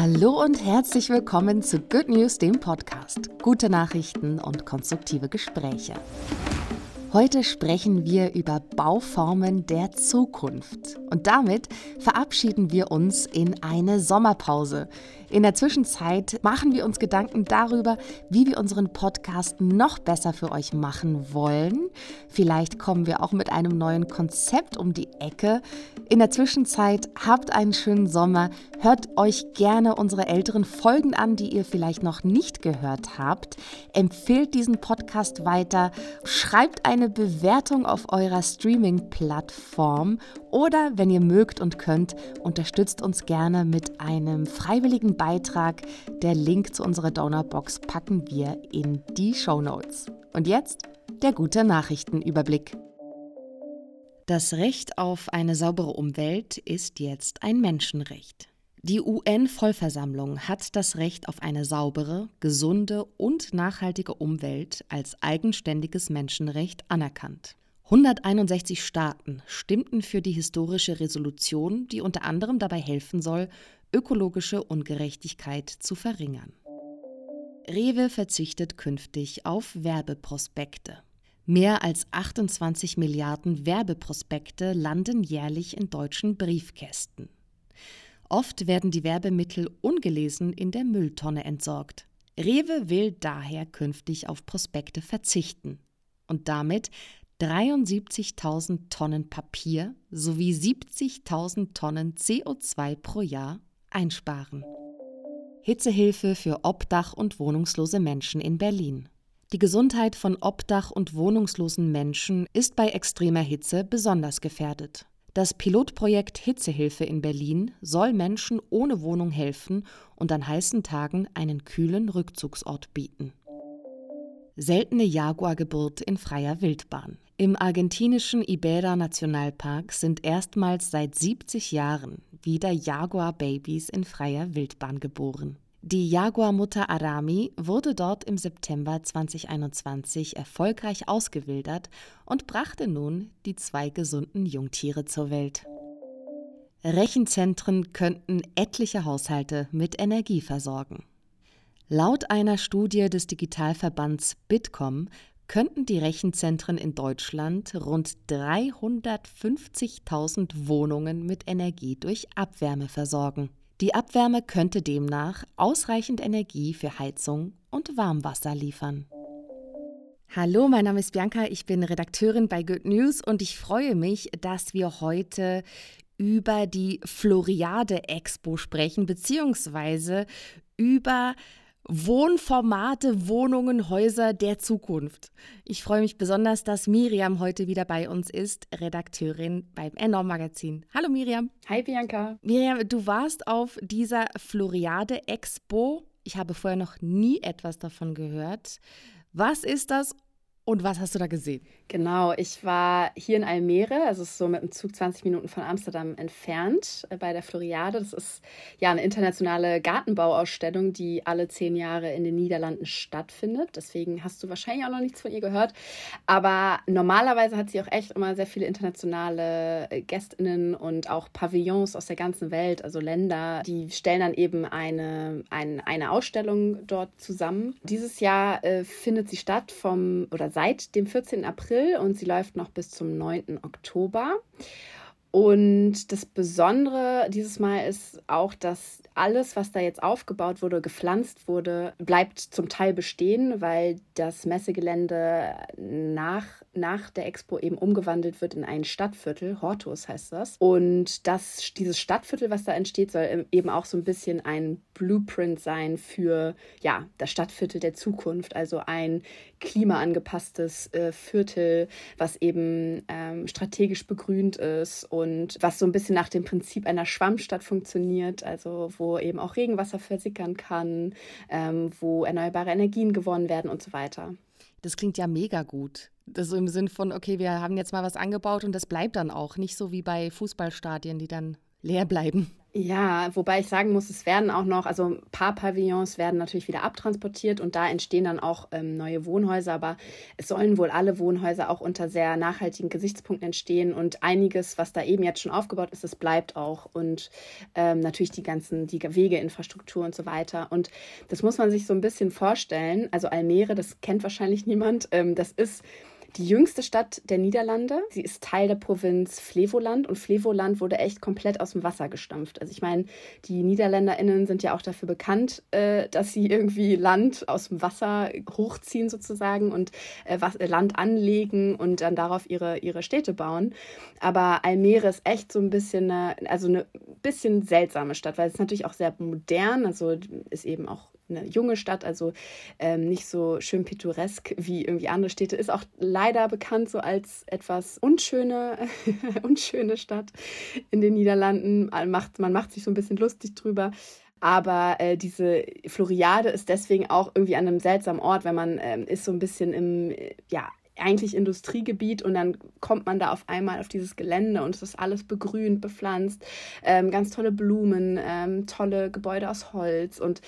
Hallo und herzlich willkommen zu Good News, dem Podcast. Gute Nachrichten und konstruktive Gespräche. Heute sprechen wir über Bauformen der Zukunft. Und damit verabschieden wir uns in eine Sommerpause. In der Zwischenzeit machen wir uns Gedanken darüber, wie wir unseren Podcast noch besser für euch machen wollen. Vielleicht kommen wir auch mit einem neuen Konzept um die Ecke. In der Zwischenzeit habt einen schönen Sommer. Hört euch gerne unsere älteren Folgen an, die ihr vielleicht noch nicht gehört habt. Empfehlt diesen Podcast weiter. Schreibt eine Bewertung auf eurer Streaming-Plattform oder, wenn ihr mögt und könnt, unterstützt uns gerne mit einem freiwilligen Beitrag. Der Link zu unserer Donorbox packen wir in die Show Notes. Und jetzt der gute Nachrichtenüberblick. Das Recht auf eine saubere Umwelt ist jetzt ein Menschenrecht. Die UN-Vollversammlung hat das Recht auf eine saubere, gesunde und nachhaltige Umwelt als eigenständiges Menschenrecht anerkannt. 161 Staaten stimmten für die historische Resolution, die unter anderem dabei helfen soll, ökologische Ungerechtigkeit zu verringern. Rewe verzichtet künftig auf Werbeprospekte. Mehr als 28 Milliarden Werbeprospekte landen jährlich in deutschen Briefkästen. Oft werden die Werbemittel ungelesen in der Mülltonne entsorgt. Rewe will daher künftig auf Prospekte verzichten und damit 73.000 Tonnen Papier sowie 70.000 Tonnen CO2 pro Jahr einsparen. Hitzehilfe für Obdach- und wohnungslose Menschen in Berlin. Die Gesundheit von Obdach- und wohnungslosen Menschen ist bei extremer Hitze besonders gefährdet. Das Pilotprojekt Hitzehilfe in Berlin soll Menschen ohne Wohnung helfen und an heißen Tagen einen kühlen Rückzugsort bieten. Seltene Jaguargeburt in freier Wildbahn. Im argentinischen Ibera Nationalpark sind erstmals seit 70 Jahren wieder Jaguar-Babys in freier Wildbahn geboren. Die Jaguarmutter Arami wurde dort im September 2021 erfolgreich ausgewildert und brachte nun die zwei gesunden Jungtiere zur Welt. Rechenzentren könnten etliche Haushalte mit Energie versorgen. Laut einer Studie des Digitalverbands Bitkom könnten die Rechenzentren in Deutschland rund 350.000 Wohnungen mit Energie durch Abwärme versorgen. Die Abwärme könnte demnach ausreichend Energie für Heizung und Warmwasser liefern. Hallo, mein Name ist Bianca, ich bin Redakteurin bei Good News und ich freue mich, dass wir heute über die Floriade Expo sprechen, beziehungsweise über Wohnformate, Wohnungen, Häuser der Zukunft. Ich freue mich besonders, dass Miriam heute wieder bei uns ist, Redakteurin beim Enorm Magazin. Hallo Miriam. Hi Bianca. Miriam, du warst auf dieser Floriade Expo. Ich habe vorher noch nie etwas davon gehört. Was ist das und was hast du da gesehen? Genau, ich war hier in Almere, also so mit dem Zug 20 Minuten von Amsterdam entfernt, äh, bei der Floriade. Das ist ja eine internationale Gartenbauausstellung, die alle zehn Jahre in den Niederlanden stattfindet. Deswegen hast du wahrscheinlich auch noch nichts von ihr gehört. Aber normalerweise hat sie auch echt immer sehr viele internationale äh, GästInnen und auch Pavillons aus der ganzen Welt, also Länder, die stellen dann eben eine, ein, eine Ausstellung dort zusammen. Dieses Jahr äh, findet sie statt vom oder seit dem 14. April und sie läuft noch bis zum 9. Oktober. Und das Besondere dieses Mal ist auch, dass alles, was da jetzt aufgebaut wurde, gepflanzt wurde, bleibt zum Teil bestehen, weil das Messegelände nach, nach der Expo eben umgewandelt wird in ein Stadtviertel. Hortus heißt das. Und das, dieses Stadtviertel, was da entsteht, soll eben auch so ein bisschen ein Blueprint sein für ja, das Stadtviertel der Zukunft. Also ein klimaangepasstes äh, Viertel, was eben ähm, strategisch begrünt ist und was so ein bisschen nach dem Prinzip einer Schwammstadt funktioniert, also wo eben auch Regenwasser versickern kann, ähm, wo erneuerbare Energien gewonnen werden und so weiter. Das klingt ja mega gut. Das so im Sinn von, okay, wir haben jetzt mal was angebaut und das bleibt dann auch. Nicht so wie bei Fußballstadien, die dann leer bleiben. Ja, wobei ich sagen muss, es werden auch noch, also ein paar Pavillons werden natürlich wieder abtransportiert und da entstehen dann auch ähm, neue Wohnhäuser, aber es sollen wohl alle Wohnhäuser auch unter sehr nachhaltigen Gesichtspunkten entstehen und einiges, was da eben jetzt schon aufgebaut ist, das bleibt auch und ähm, natürlich die ganzen, die Wegeinfrastruktur und so weiter. Und das muss man sich so ein bisschen vorstellen. Also Almere, das kennt wahrscheinlich niemand, ähm, das ist die jüngste Stadt der Niederlande. Sie ist Teil der Provinz Flevoland und Flevoland wurde echt komplett aus dem Wasser gestampft. Also ich meine, die NiederländerInnen sind ja auch dafür bekannt, äh, dass sie irgendwie Land aus dem Wasser hochziehen sozusagen und äh, was, äh, Land anlegen und dann darauf ihre, ihre Städte bauen. Aber Almere ist echt so ein bisschen eine, also eine bisschen seltsame Stadt, weil es natürlich auch sehr modern, also ist eben auch eine junge Stadt, also ähm, nicht so schön pittoresk wie irgendwie andere Städte, ist auch leider bekannt so als etwas unschöne, unschöne Stadt in den Niederlanden. Man macht, man macht sich so ein bisschen lustig drüber. Aber äh, diese Floriade ist deswegen auch irgendwie an einem seltsamen Ort, wenn man ähm, ist so ein bisschen im, ja, eigentlich Industriegebiet und dann kommt man da auf einmal auf dieses Gelände und es ist alles begrünt, bepflanzt, ähm, ganz tolle Blumen, ähm, tolle Gebäude aus Holz und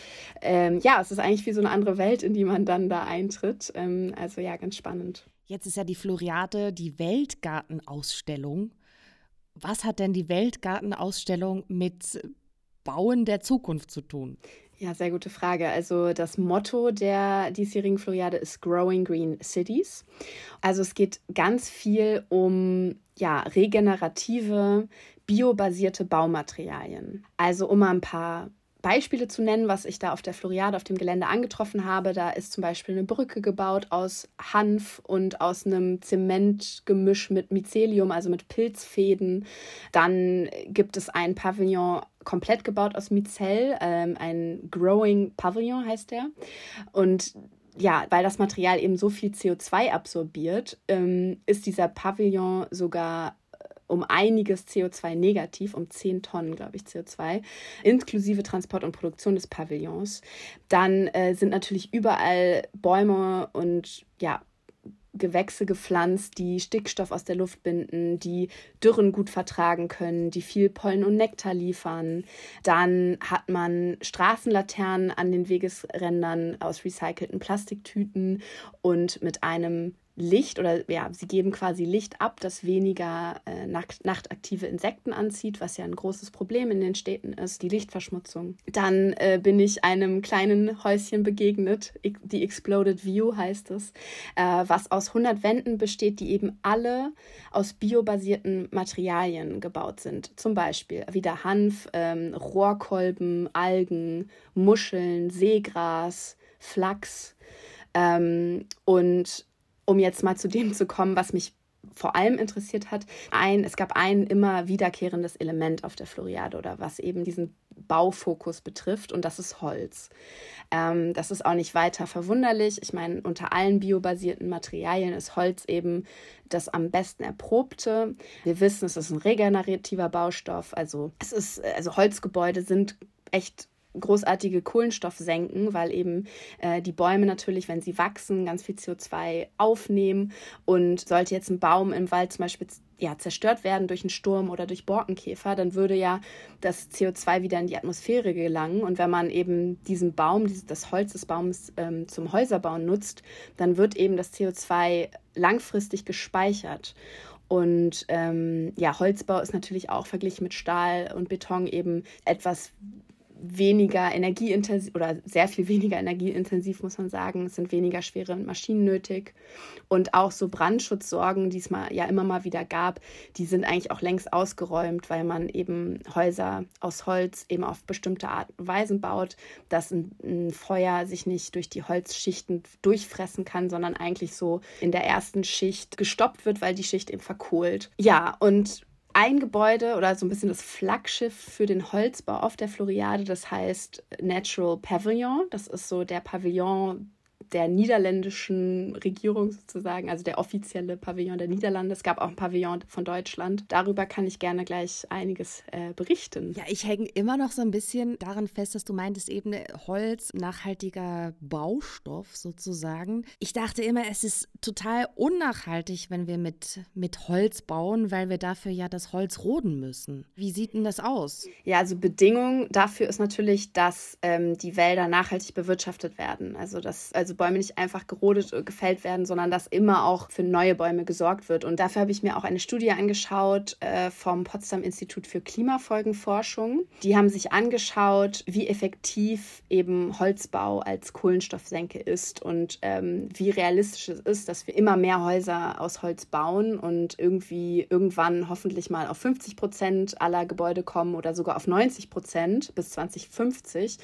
ähm, ja, es ist eigentlich wie so eine andere Welt, in die man dann da eintritt. Ähm, also ja, ganz spannend. Jetzt ist ja die Floriade die Weltgartenausstellung. Was hat denn die Weltgartenausstellung mit Bauen der Zukunft zu tun? Ja, sehr gute Frage. Also das Motto der diesjährigen Floriade ist Growing Green Cities. Also es geht ganz viel um ja, regenerative, biobasierte Baumaterialien. Also um mal ein paar Beispiele zu nennen, was ich da auf der Floriade auf dem Gelände angetroffen habe. Da ist zum Beispiel eine Brücke gebaut aus Hanf und aus einem Zementgemisch mit Mycelium, also mit Pilzfäden. Dann gibt es ein Pavillon komplett gebaut aus Mizell, ähm, ein Growing Pavillon heißt der. Und ja, weil das Material eben so viel CO2 absorbiert, ähm, ist dieser Pavillon sogar um einiges CO2 negativ, um 10 Tonnen, glaube ich, CO2, inklusive Transport und Produktion des Pavillons. Dann äh, sind natürlich überall Bäume und ja, Gewächse gepflanzt, die Stickstoff aus der Luft binden, die Dürren gut vertragen können, die viel Pollen und Nektar liefern. Dann hat man Straßenlaternen an den Wegesrändern aus recycelten Plastiktüten und mit einem Licht oder ja, sie geben quasi Licht ab, das weniger äh, nacht, nachtaktive Insekten anzieht, was ja ein großes Problem in den Städten ist, die Lichtverschmutzung. Dann äh, bin ich einem kleinen Häuschen begegnet, die Exploded View heißt es, äh, was aus 100 Wänden besteht, die eben alle aus biobasierten Materialien gebaut sind. Zum Beispiel wieder Hanf, ähm, Rohrkolben, Algen, Muscheln, Seegras, Flachs. Ähm, und um jetzt mal zu dem zu kommen, was mich vor allem interessiert hat, ein, es gab ein immer wiederkehrendes Element auf der Floriade oder was eben diesen Baufokus betrifft und das ist Holz. Ähm, das ist auch nicht weiter verwunderlich. Ich meine, unter allen biobasierten Materialien ist Holz eben das am besten erprobte. Wir wissen, es ist ein regenerativer Baustoff. Also es ist, also Holzgebäude sind echt großartige Kohlenstoff senken, weil eben äh, die Bäume natürlich, wenn sie wachsen, ganz viel CO2 aufnehmen. Und sollte jetzt ein Baum im Wald zum Beispiel ja, zerstört werden durch einen Sturm oder durch Borkenkäfer, dann würde ja das CO2 wieder in die Atmosphäre gelangen. Und wenn man eben diesen Baum, dieses, das Holz des Baums ähm, zum Häuserbauen nutzt, dann wird eben das CO2 langfristig gespeichert. Und ähm, ja, Holzbau ist natürlich auch verglichen mit Stahl und Beton eben etwas weniger energieintensiv oder sehr viel weniger energieintensiv, muss man sagen. Es sind weniger schwere Maschinen nötig. Und auch so Brandschutzsorgen, die es mal, ja immer mal wieder gab, die sind eigentlich auch längst ausgeräumt, weil man eben Häuser aus Holz eben auf bestimmte Art und Weisen baut, dass ein, ein Feuer sich nicht durch die Holzschichten durchfressen kann, sondern eigentlich so in der ersten Schicht gestoppt wird, weil die Schicht eben verkohlt. Ja, und ein Gebäude oder so ein bisschen das Flaggschiff für den Holzbau auf der Floriade, das heißt Natural Pavilion. Das ist so der Pavillon, der niederländischen Regierung sozusagen, also der offizielle Pavillon der Niederlande. Es gab auch ein Pavillon von Deutschland. Darüber kann ich gerne gleich einiges äh, berichten. Ja, ich hänge immer noch so ein bisschen daran fest, dass du meintest eben Holz, nachhaltiger Baustoff sozusagen. Ich dachte immer, es ist total unnachhaltig, wenn wir mit, mit Holz bauen, weil wir dafür ja das Holz roden müssen. Wie sieht denn das aus? Ja, also Bedingung dafür ist natürlich, dass ähm, die Wälder nachhaltig bewirtschaftet werden. Also dass also Bäume nicht einfach gerodet, und gefällt werden, sondern dass immer auch für neue Bäume gesorgt wird. Und dafür habe ich mir auch eine Studie angeschaut äh, vom Potsdam Institut für Klimafolgenforschung. Die haben sich angeschaut, wie effektiv eben Holzbau als Kohlenstoffsenke ist und ähm, wie realistisch es ist, dass wir immer mehr Häuser aus Holz bauen und irgendwie irgendwann hoffentlich mal auf 50 Prozent aller Gebäude kommen oder sogar auf 90 Prozent bis 2050.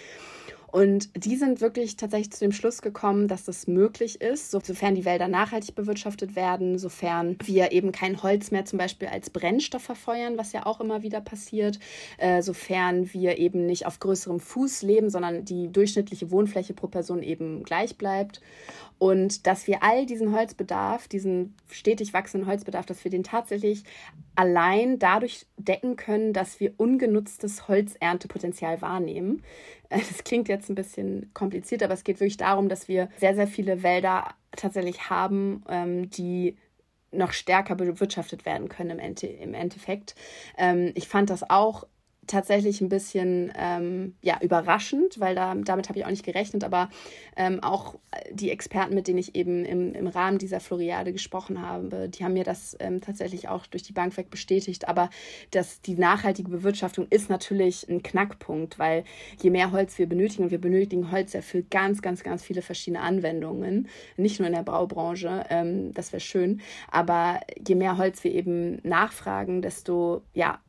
Und die sind wirklich tatsächlich zu dem Schluss gekommen, dass das möglich ist, sofern die Wälder nachhaltig bewirtschaftet werden, sofern wir eben kein Holz mehr zum Beispiel als Brennstoff verfeuern, was ja auch immer wieder passiert, äh, sofern wir eben nicht auf größerem Fuß leben, sondern die durchschnittliche Wohnfläche pro Person eben gleich bleibt. Und dass wir all diesen Holzbedarf, diesen stetig wachsenden Holzbedarf, dass wir den tatsächlich allein dadurch decken können, dass wir ungenutztes Holzerntepotenzial wahrnehmen. Das klingt jetzt ein bisschen kompliziert, aber es geht wirklich darum, dass wir sehr, sehr viele Wälder tatsächlich haben, ähm, die noch stärker bewirtschaftet werden können im, Endeffekt. Ähm, ich fand das auch tatsächlich ein bisschen ähm, ja, überraschend, weil da, damit habe ich auch nicht gerechnet, aber ähm, auch die Experten, mit denen ich eben im, im Rahmen dieser Floriade gesprochen habe, die haben mir das ähm, tatsächlich auch durch die Bank weg bestätigt. Aber dass die nachhaltige Bewirtschaftung ist natürlich ein Knackpunkt, weil je mehr Holz wir benötigen, und wir benötigen Holz ja für ganz, ganz, ganz viele verschiedene Anwendungen, nicht nur in der Braubranche, ähm, das wäre schön, aber je mehr Holz wir eben nachfragen, desto ja,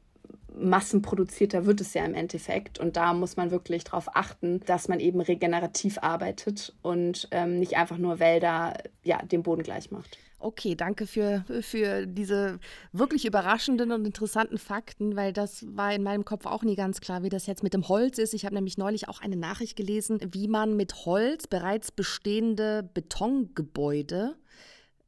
massenproduzierter wird es ja im Endeffekt. Und da muss man wirklich darauf achten, dass man eben regenerativ arbeitet und ähm, nicht einfach nur Wälder ja, dem Boden gleich macht. Okay, danke für, für diese wirklich überraschenden und interessanten Fakten, weil das war in meinem Kopf auch nie ganz klar, wie das jetzt mit dem Holz ist. Ich habe nämlich neulich auch eine Nachricht gelesen, wie man mit Holz bereits bestehende Betongebäude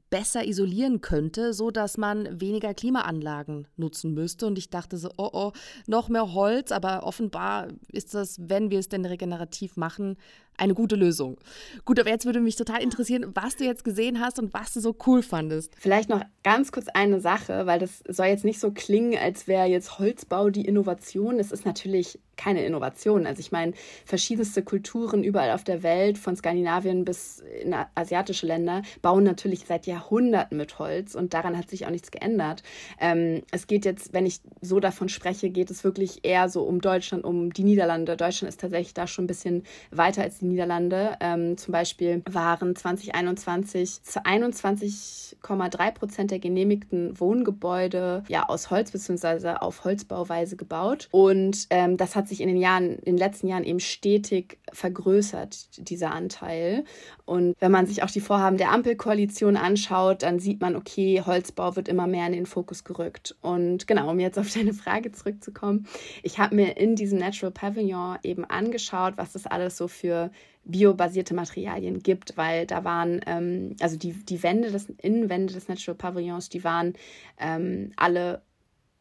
besser isolieren könnte, so dass man weniger Klimaanlagen nutzen müsste. Und ich dachte so, oh oh, noch mehr Holz, aber offenbar ist das, wenn wir es denn regenerativ machen, eine gute Lösung. Gut, aber jetzt würde mich total interessieren, was du jetzt gesehen hast und was du so cool fandest. Vielleicht noch ganz kurz eine Sache, weil das soll jetzt nicht so klingen, als wäre jetzt Holzbau die Innovation. Es ist natürlich keine Innovation. Also ich meine, verschiedenste Kulturen überall auf der Welt, von Skandinavien bis in asiatische Länder, bauen natürlich seit Jahrhunderten mit Holz und daran hat sich auch nichts geändert. Ähm, es geht jetzt, wenn ich so davon spreche, geht es wirklich eher so um Deutschland, um die Niederlande. Deutschland ist tatsächlich da schon ein bisschen weiter als die Niederlande. Ähm, zum Beispiel waren 2021 zu 21,3 Prozent der genehmigten Wohngebäude ja aus Holz bzw. auf Holzbauweise gebaut und ähm, das hat sich in den Jahren, in den letzten Jahren eben stetig vergrößert, dieser Anteil. Und wenn man sich auch die Vorhaben der Ampelkoalition anschaut, dann sieht man, okay, Holzbau wird immer mehr in den Fokus gerückt. Und genau, um jetzt auf deine Frage zurückzukommen, ich habe mir in diesem Natural Pavilion eben angeschaut, was das alles so für biobasierte Materialien gibt, weil da waren, ähm, also die, die Wände, des Innenwände des Natural Pavillons, die waren ähm, alle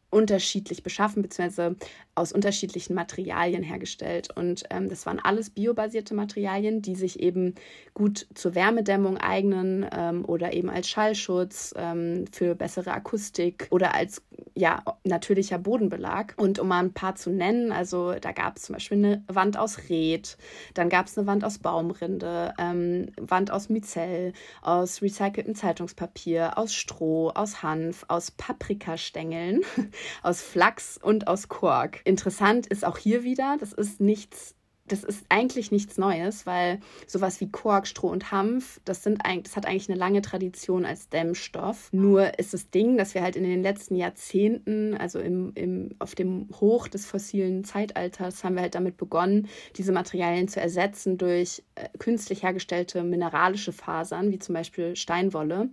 unterschiedlich beschaffen, beziehungsweise aus unterschiedlichen Materialien hergestellt. Und ähm, das waren alles biobasierte Materialien, die sich eben gut zur Wärmedämmung eignen ähm, oder eben als Schallschutz ähm, für bessere Akustik oder als ja, natürlicher Bodenbelag. Und um mal ein paar zu nennen, also da gab es zum Beispiel eine Wand aus Red, dann gab es eine Wand aus Baumrinde, ähm, Wand aus Mizell, aus recyceltem Zeitungspapier, aus Stroh, aus Hanf, aus Paprikastängeln, aus Flachs und aus Kork. Interessant ist auch hier wieder, das ist nichts das ist eigentlich nichts Neues, weil sowas wie Kork, Stroh und Hanf, das, sind, das hat eigentlich eine lange Tradition als Dämmstoff. Nur ist das Ding, dass wir halt in den letzten Jahrzehnten, also im, im, auf dem Hoch des fossilen Zeitalters, haben wir halt damit begonnen, diese Materialien zu ersetzen durch äh, künstlich hergestellte mineralische Fasern, wie zum Beispiel Steinwolle,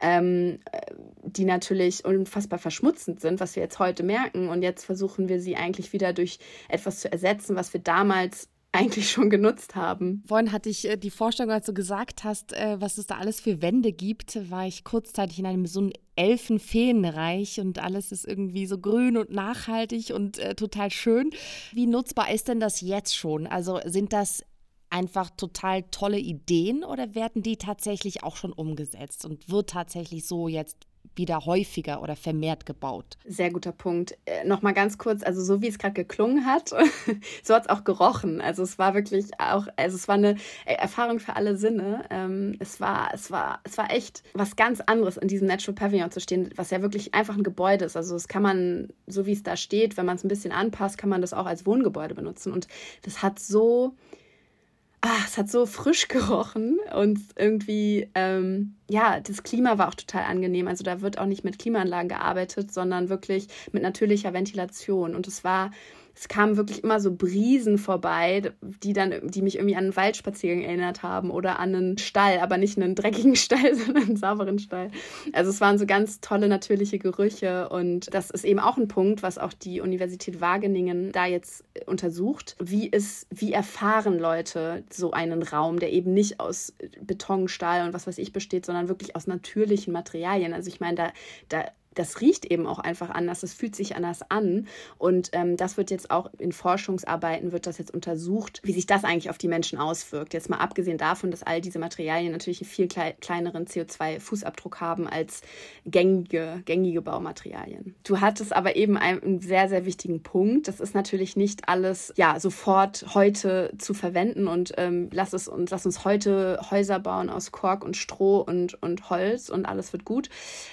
ähm, äh, die natürlich unfassbar verschmutzend sind, was wir jetzt heute merken. Und jetzt versuchen wir sie eigentlich wieder durch etwas zu ersetzen, was wir damals eigentlich schon genutzt haben. Vorhin hatte ich äh, die Vorstellung, als du gesagt hast, äh, was es da alles für Wände gibt, war ich kurzzeitig in einem so ein Elfenfeenreich und alles ist irgendwie so grün und nachhaltig und äh, total schön. Wie nutzbar ist denn das jetzt schon? Also sind das einfach total tolle Ideen oder werden die tatsächlich auch schon umgesetzt und wird tatsächlich so jetzt wieder häufiger oder vermehrt gebaut? Sehr guter Punkt. Äh, Nochmal ganz kurz, also so wie es gerade geklungen hat, so hat es auch gerochen. Also es war wirklich auch, also es war eine Erfahrung für alle Sinne. Ähm, es war, es war, es war echt was ganz anderes, in diesem Natural Pavilion zu stehen, was ja wirklich einfach ein Gebäude ist. Also das kann man, so wie es da steht, wenn man es ein bisschen anpasst, kann man das auch als Wohngebäude benutzen. Und das hat so ach, es hat so frisch gerochen und irgendwie, ähm, ja, das Klima war auch total angenehm. Also da wird auch nicht mit Klimaanlagen gearbeitet, sondern wirklich mit natürlicher Ventilation. Und es war es kamen wirklich immer so Brisen vorbei, die dann, die mich irgendwie an einen Waldspaziergang erinnert haben oder an einen Stall, aber nicht einen dreckigen Stall, sondern einen sauberen Stall. Also es waren so ganz tolle natürliche Gerüche und das ist eben auch ein Punkt, was auch die Universität Wageningen da jetzt untersucht. Wie ist, wie erfahren Leute so einen Raum, der eben nicht aus Beton, Stahl und was weiß ich besteht, sondern wirklich aus natürlichen Materialien. Also ich meine, da, da das riecht eben auch einfach anders, es fühlt sich anders an. Und ähm, das wird jetzt auch in Forschungsarbeiten, wird das jetzt untersucht, wie sich das eigentlich auf die Menschen auswirkt. Jetzt mal abgesehen davon, dass all diese Materialien natürlich einen viel klei kleineren CO2-Fußabdruck haben als gängige, gängige Baumaterialien. Du hattest aber eben einen sehr, sehr wichtigen Punkt. Das ist natürlich nicht alles ja sofort heute zu verwenden und ähm, lass es uns, lass uns heute Häuser bauen aus Kork und Stroh und, und Holz und alles wird gut,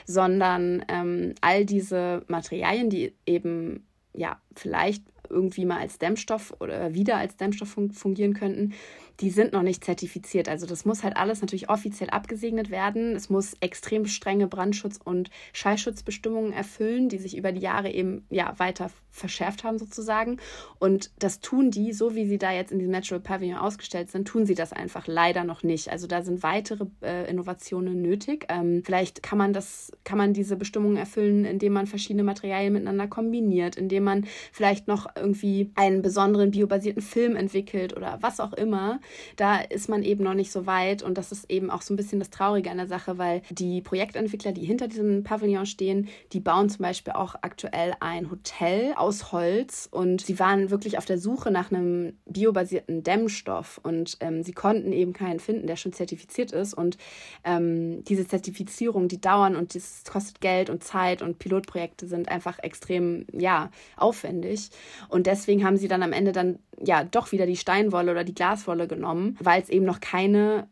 sondern ähm, ähm, all diese Materialien, die eben ja vielleicht irgendwie mal als Dämmstoff oder wieder als Dämmstoff fungieren könnten, die sind noch nicht zertifiziert. Also das muss halt alles natürlich offiziell abgesegnet werden. Es muss extrem strenge Brandschutz- und Schallschutzbestimmungen erfüllen, die sich über die Jahre eben ja weiter verschärft haben sozusagen. Und das tun die, so wie sie da jetzt in diesem Natural Pavilion ausgestellt sind, tun sie das einfach leider noch nicht. Also da sind weitere äh, Innovationen nötig. Ähm, vielleicht kann man das, kann man diese Bestimmungen erfüllen, indem man verschiedene Materialien miteinander kombiniert, indem man vielleicht noch irgendwie einen besonderen biobasierten Film entwickelt oder was auch immer. Da ist man eben noch nicht so weit. Und das ist eben auch so ein bisschen das Traurige an der Sache, weil die Projektentwickler, die hinter diesem Pavillon stehen, die bauen zum Beispiel auch aktuell ein Hotel aus Holz. Und sie waren wirklich auf der Suche nach einem biobasierten Dämmstoff. Und ähm, sie konnten eben keinen finden, der schon zertifiziert ist. Und ähm, diese Zertifizierung, die dauern und das kostet Geld und Zeit. Und Pilotprojekte sind einfach extrem, ja, aufwendig und deswegen haben sie dann am Ende dann ja doch wieder die Steinwolle oder die Glaswolle genommen, weil es eben noch keine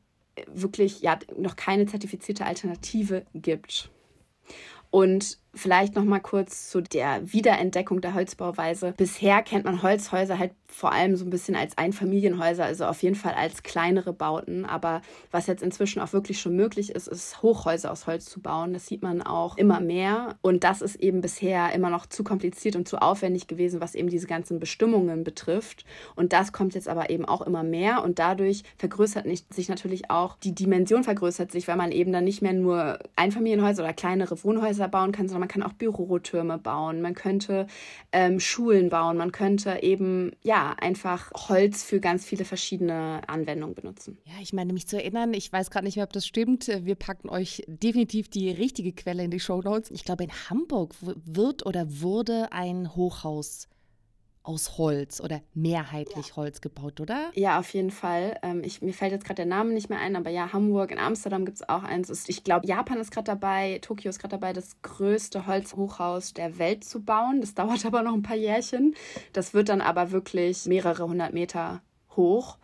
wirklich ja noch keine zertifizierte Alternative gibt. Und Vielleicht noch mal kurz zu der Wiederentdeckung der Holzbauweise. Bisher kennt man Holzhäuser halt vor allem so ein bisschen als Einfamilienhäuser, also auf jeden Fall als kleinere Bauten. Aber was jetzt inzwischen auch wirklich schon möglich ist, ist Hochhäuser aus Holz zu bauen. Das sieht man auch immer mehr. Und das ist eben bisher immer noch zu kompliziert und zu aufwendig gewesen, was eben diese ganzen Bestimmungen betrifft. Und das kommt jetzt aber eben auch immer mehr. Und dadurch vergrößert sich natürlich auch die Dimension vergrößert sich, weil man eben dann nicht mehr nur Einfamilienhäuser oder kleinere Wohnhäuser bauen kann, sondern man kann auch Bürotürme bauen, man könnte ähm, Schulen bauen, man könnte eben ja einfach Holz für ganz viele verschiedene Anwendungen benutzen. Ja, ich meine, mich zu erinnern, ich weiß gerade nicht mehr, ob das stimmt. Wir packen euch definitiv die richtige Quelle in die Show Notes. Ich glaube, in Hamburg wird oder wurde ein Hochhaus aus Holz oder mehrheitlich ja. Holz gebaut, oder? Ja, auf jeden Fall. Ähm, ich, mir fällt jetzt gerade der Name nicht mehr ein, aber ja, Hamburg, in Amsterdam gibt es auch eins. Ich glaube, Japan ist gerade dabei, Tokio ist gerade dabei, das größte Holzhochhaus der Welt zu bauen. Das dauert aber noch ein paar Jährchen. Das wird dann aber wirklich mehrere hundert Meter hoch.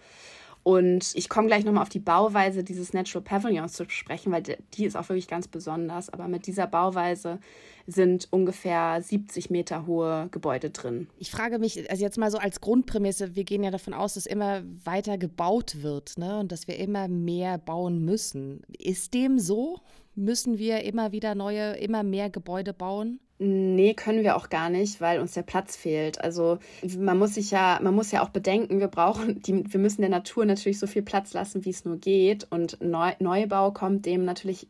Und ich komme gleich nochmal auf die Bauweise dieses Natural Pavilions zu sprechen, weil die ist auch wirklich ganz besonders. Aber mit dieser Bauweise sind ungefähr 70 Meter hohe Gebäude drin. Ich frage mich, also jetzt mal so als Grundprämisse, wir gehen ja davon aus, dass immer weiter gebaut wird ne? und dass wir immer mehr bauen müssen. Ist dem so? Müssen wir immer wieder neue, immer mehr Gebäude bauen? Nee, können wir auch gar nicht, weil uns der Platz fehlt. Also man muss sich ja, man muss ja auch bedenken, wir brauchen, die, wir müssen der Natur natürlich so viel Platz lassen, wie es nur geht. Und Neu Neubau kommt dem natürlich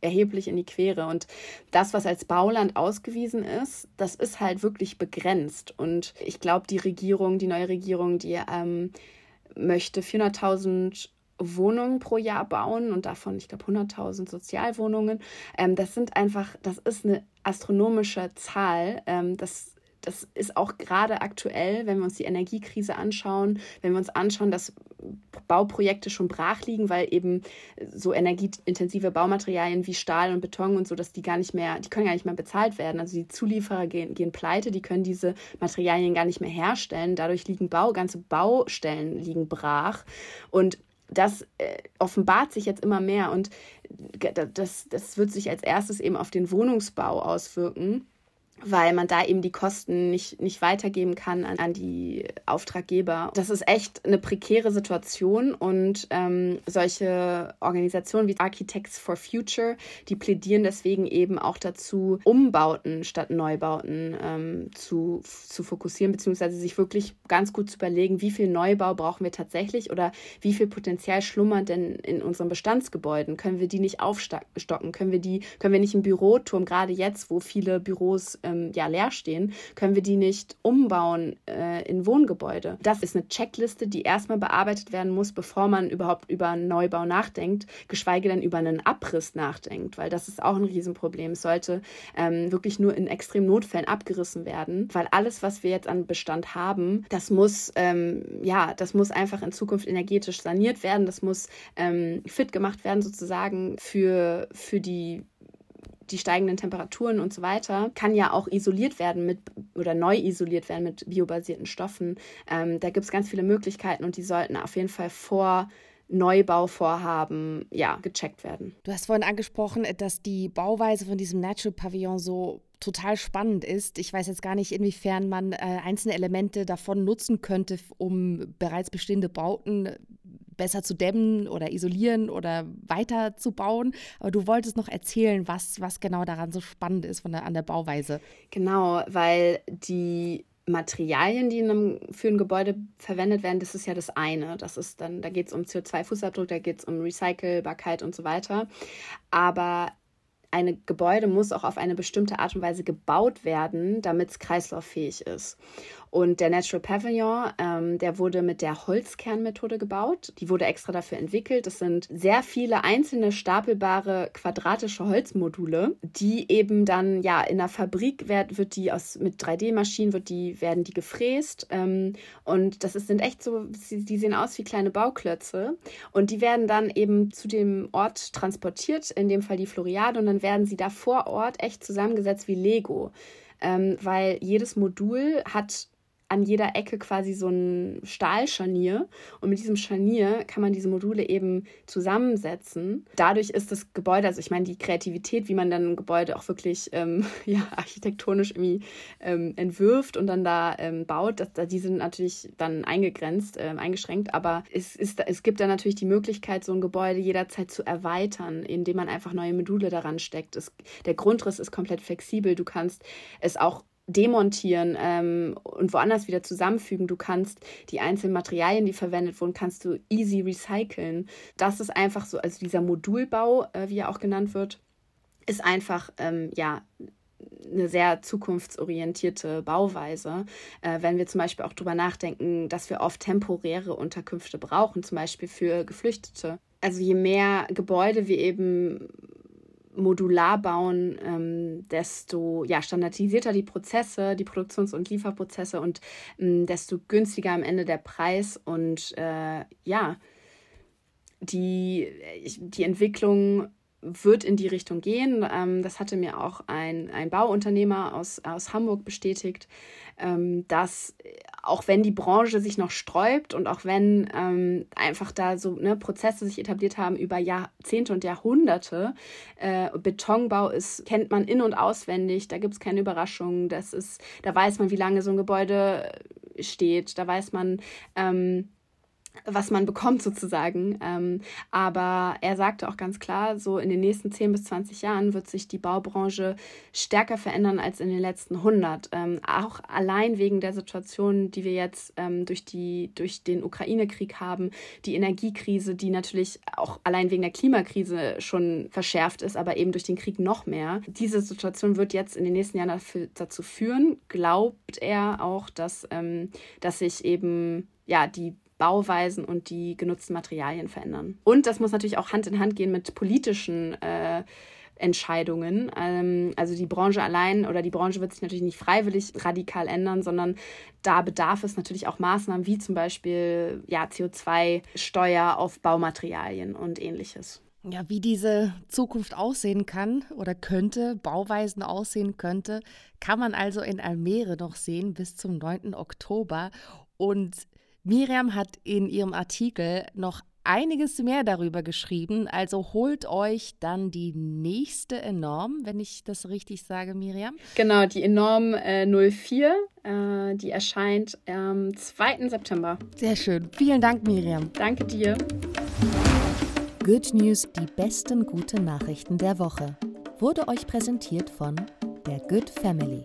erheblich in die Quere. Und das, was als Bauland ausgewiesen ist, das ist halt wirklich begrenzt. Und ich glaube, die Regierung, die neue Regierung, die ähm, möchte 400.000 Wohnungen pro Jahr bauen und davon, ich glaube, 100.000 Sozialwohnungen. Ähm, das sind einfach, das ist eine astronomische Zahl. Ähm, das das ist auch gerade aktuell, wenn wir uns die Energiekrise anschauen, wenn wir uns anschauen, dass Bauprojekte schon brach liegen, weil eben so energieintensive Baumaterialien wie Stahl und Beton und so, dass die gar nicht mehr, die können gar nicht mehr bezahlt werden. Also die Zulieferer gehen, gehen pleite, die können diese Materialien gar nicht mehr herstellen. Dadurch liegen Bau, ganze Baustellen liegen brach. Und das äh, offenbart sich jetzt immer mehr und das, das wird sich als erstes eben auf den Wohnungsbau auswirken weil man da eben die Kosten nicht, nicht weitergeben kann an, an die Auftraggeber. Das ist echt eine prekäre Situation und ähm, solche Organisationen wie Architects for Future, die plädieren deswegen eben auch dazu, Umbauten statt Neubauten ähm, zu, zu fokussieren, beziehungsweise sich wirklich ganz gut zu überlegen, wie viel Neubau brauchen wir tatsächlich oder wie viel Potenzial schlummert denn in unseren Bestandsgebäuden? Können wir die nicht aufstocken? Können wir die, können wir nicht einen Büroturm, gerade jetzt, wo viele Büros ähm, ja leer stehen, können wir die nicht umbauen äh, in Wohngebäude. Das ist eine Checkliste, die erstmal bearbeitet werden muss, bevor man überhaupt über einen Neubau nachdenkt, geschweige denn über einen Abriss nachdenkt, weil das ist auch ein Riesenproblem. Es sollte ähm, wirklich nur in extremen Notfällen abgerissen werden, weil alles, was wir jetzt an Bestand haben, das muss ähm, ja, das muss einfach in Zukunft energetisch saniert werden, das muss ähm, fit gemacht werden sozusagen für, für die die steigenden Temperaturen und so weiter, kann ja auch isoliert werden mit oder neu isoliert werden mit biobasierten Stoffen. Ähm, da gibt es ganz viele Möglichkeiten und die sollten auf jeden Fall vor Neubauvorhaben ja, gecheckt werden. Du hast vorhin angesprochen, dass die Bauweise von diesem Natural Pavillon so total spannend ist. Ich weiß jetzt gar nicht, inwiefern man äh, einzelne Elemente davon nutzen könnte, um bereits bestehende Bauten besser zu dämmen oder isolieren oder weiterzubauen. Aber du wolltest noch erzählen, was, was genau daran so spannend ist von der, an der Bauweise. Genau, weil die Materialien, die in einem, für ein Gebäude verwendet werden, das ist ja das eine. Das ist dann, da geht es um CO2-Fußabdruck, da geht es um Recycelbarkeit und so weiter. Aber ein Gebäude muss auch auf eine bestimmte Art und Weise gebaut werden, damit es kreislauffähig ist. Und der Natural Pavilion, ähm, der wurde mit der Holzkernmethode gebaut. Die wurde extra dafür entwickelt. Das sind sehr viele einzelne stapelbare quadratische Holzmodule, die eben dann ja in der Fabrik wird, wird die aus mit 3D-Maschinen wird die werden die gefräst ähm, und das ist, sind echt so, die sehen aus wie kleine Bauklötze und die werden dann eben zu dem Ort transportiert, in dem Fall die Floriade und dann werden sie da vor Ort echt zusammengesetzt wie Lego. Ähm, weil jedes Modul hat an jeder Ecke quasi so ein Stahlscharnier und mit diesem Scharnier kann man diese Module eben zusammensetzen. Dadurch ist das Gebäude, also ich meine, die Kreativität, wie man dann ein Gebäude auch wirklich ähm, ja, architektonisch irgendwie ähm, entwirft und dann da ähm, baut, das, die sind natürlich dann eingegrenzt, äh, eingeschränkt, aber es, ist, es gibt dann natürlich die Möglichkeit, so ein Gebäude jederzeit zu erweitern, indem man einfach neue Module daran steckt. Es, der Grundriss ist komplett flexibel, du kannst es auch demontieren ähm, und woanders wieder zusammenfügen. Du kannst die einzelnen Materialien, die verwendet wurden, kannst du easy recyceln. Das ist einfach so, also dieser Modulbau, äh, wie er auch genannt wird, ist einfach ähm, ja eine sehr zukunftsorientierte Bauweise. Äh, wenn wir zum Beispiel auch darüber nachdenken, dass wir oft temporäre Unterkünfte brauchen, zum Beispiel für Geflüchtete. Also je mehr Gebäude wir eben modular bauen, ähm, desto ja, standardisierter die Prozesse, die Produktions- und Lieferprozesse und ähm, desto günstiger am Ende der Preis und äh, ja, die, die Entwicklung wird in die Richtung gehen. Ähm, das hatte mir auch ein, ein Bauunternehmer aus, aus Hamburg bestätigt, ähm, dass auch wenn die Branche sich noch sträubt und auch wenn ähm, einfach da so ne, Prozesse sich etabliert haben über Jahrzehnte und Jahrhunderte, äh, Betonbau ist, kennt man in- und auswendig, da gibt es keine Überraschungen, das ist, da weiß man, wie lange so ein Gebäude steht, da weiß man, ähm, was man bekommt sozusagen. Ähm, aber er sagte auch ganz klar, so in den nächsten 10 bis 20 Jahren wird sich die Baubranche stärker verändern als in den letzten 100. Ähm, auch allein wegen der Situation, die wir jetzt ähm, durch, die, durch den Ukraine-Krieg haben, die Energiekrise, die natürlich auch allein wegen der Klimakrise schon verschärft ist, aber eben durch den Krieg noch mehr. Diese Situation wird jetzt in den nächsten Jahren dafür, dazu führen, glaubt er auch, dass, ähm, dass sich eben ja, die Bauweisen und die genutzten Materialien verändern. Und das muss natürlich auch Hand in Hand gehen mit politischen äh, Entscheidungen. Ähm, also die Branche allein oder die Branche wird sich natürlich nicht freiwillig radikal ändern, sondern da bedarf es natürlich auch Maßnahmen wie zum Beispiel ja, CO2-Steuer auf Baumaterialien und ähnliches. Ja, wie diese Zukunft aussehen kann oder könnte, Bauweisen aussehen könnte, kann man also in Almere noch sehen bis zum 9. Oktober. Und Miriam hat in ihrem Artikel noch einiges mehr darüber geschrieben. Also holt euch dann die nächste Enorm, wenn ich das richtig sage, Miriam. Genau, die Enorm äh, 04. Äh, die erscheint am 2. September. Sehr schön. Vielen Dank, Miriam. Danke dir. Good News, die besten guten Nachrichten der Woche, wurde euch präsentiert von der Good Family.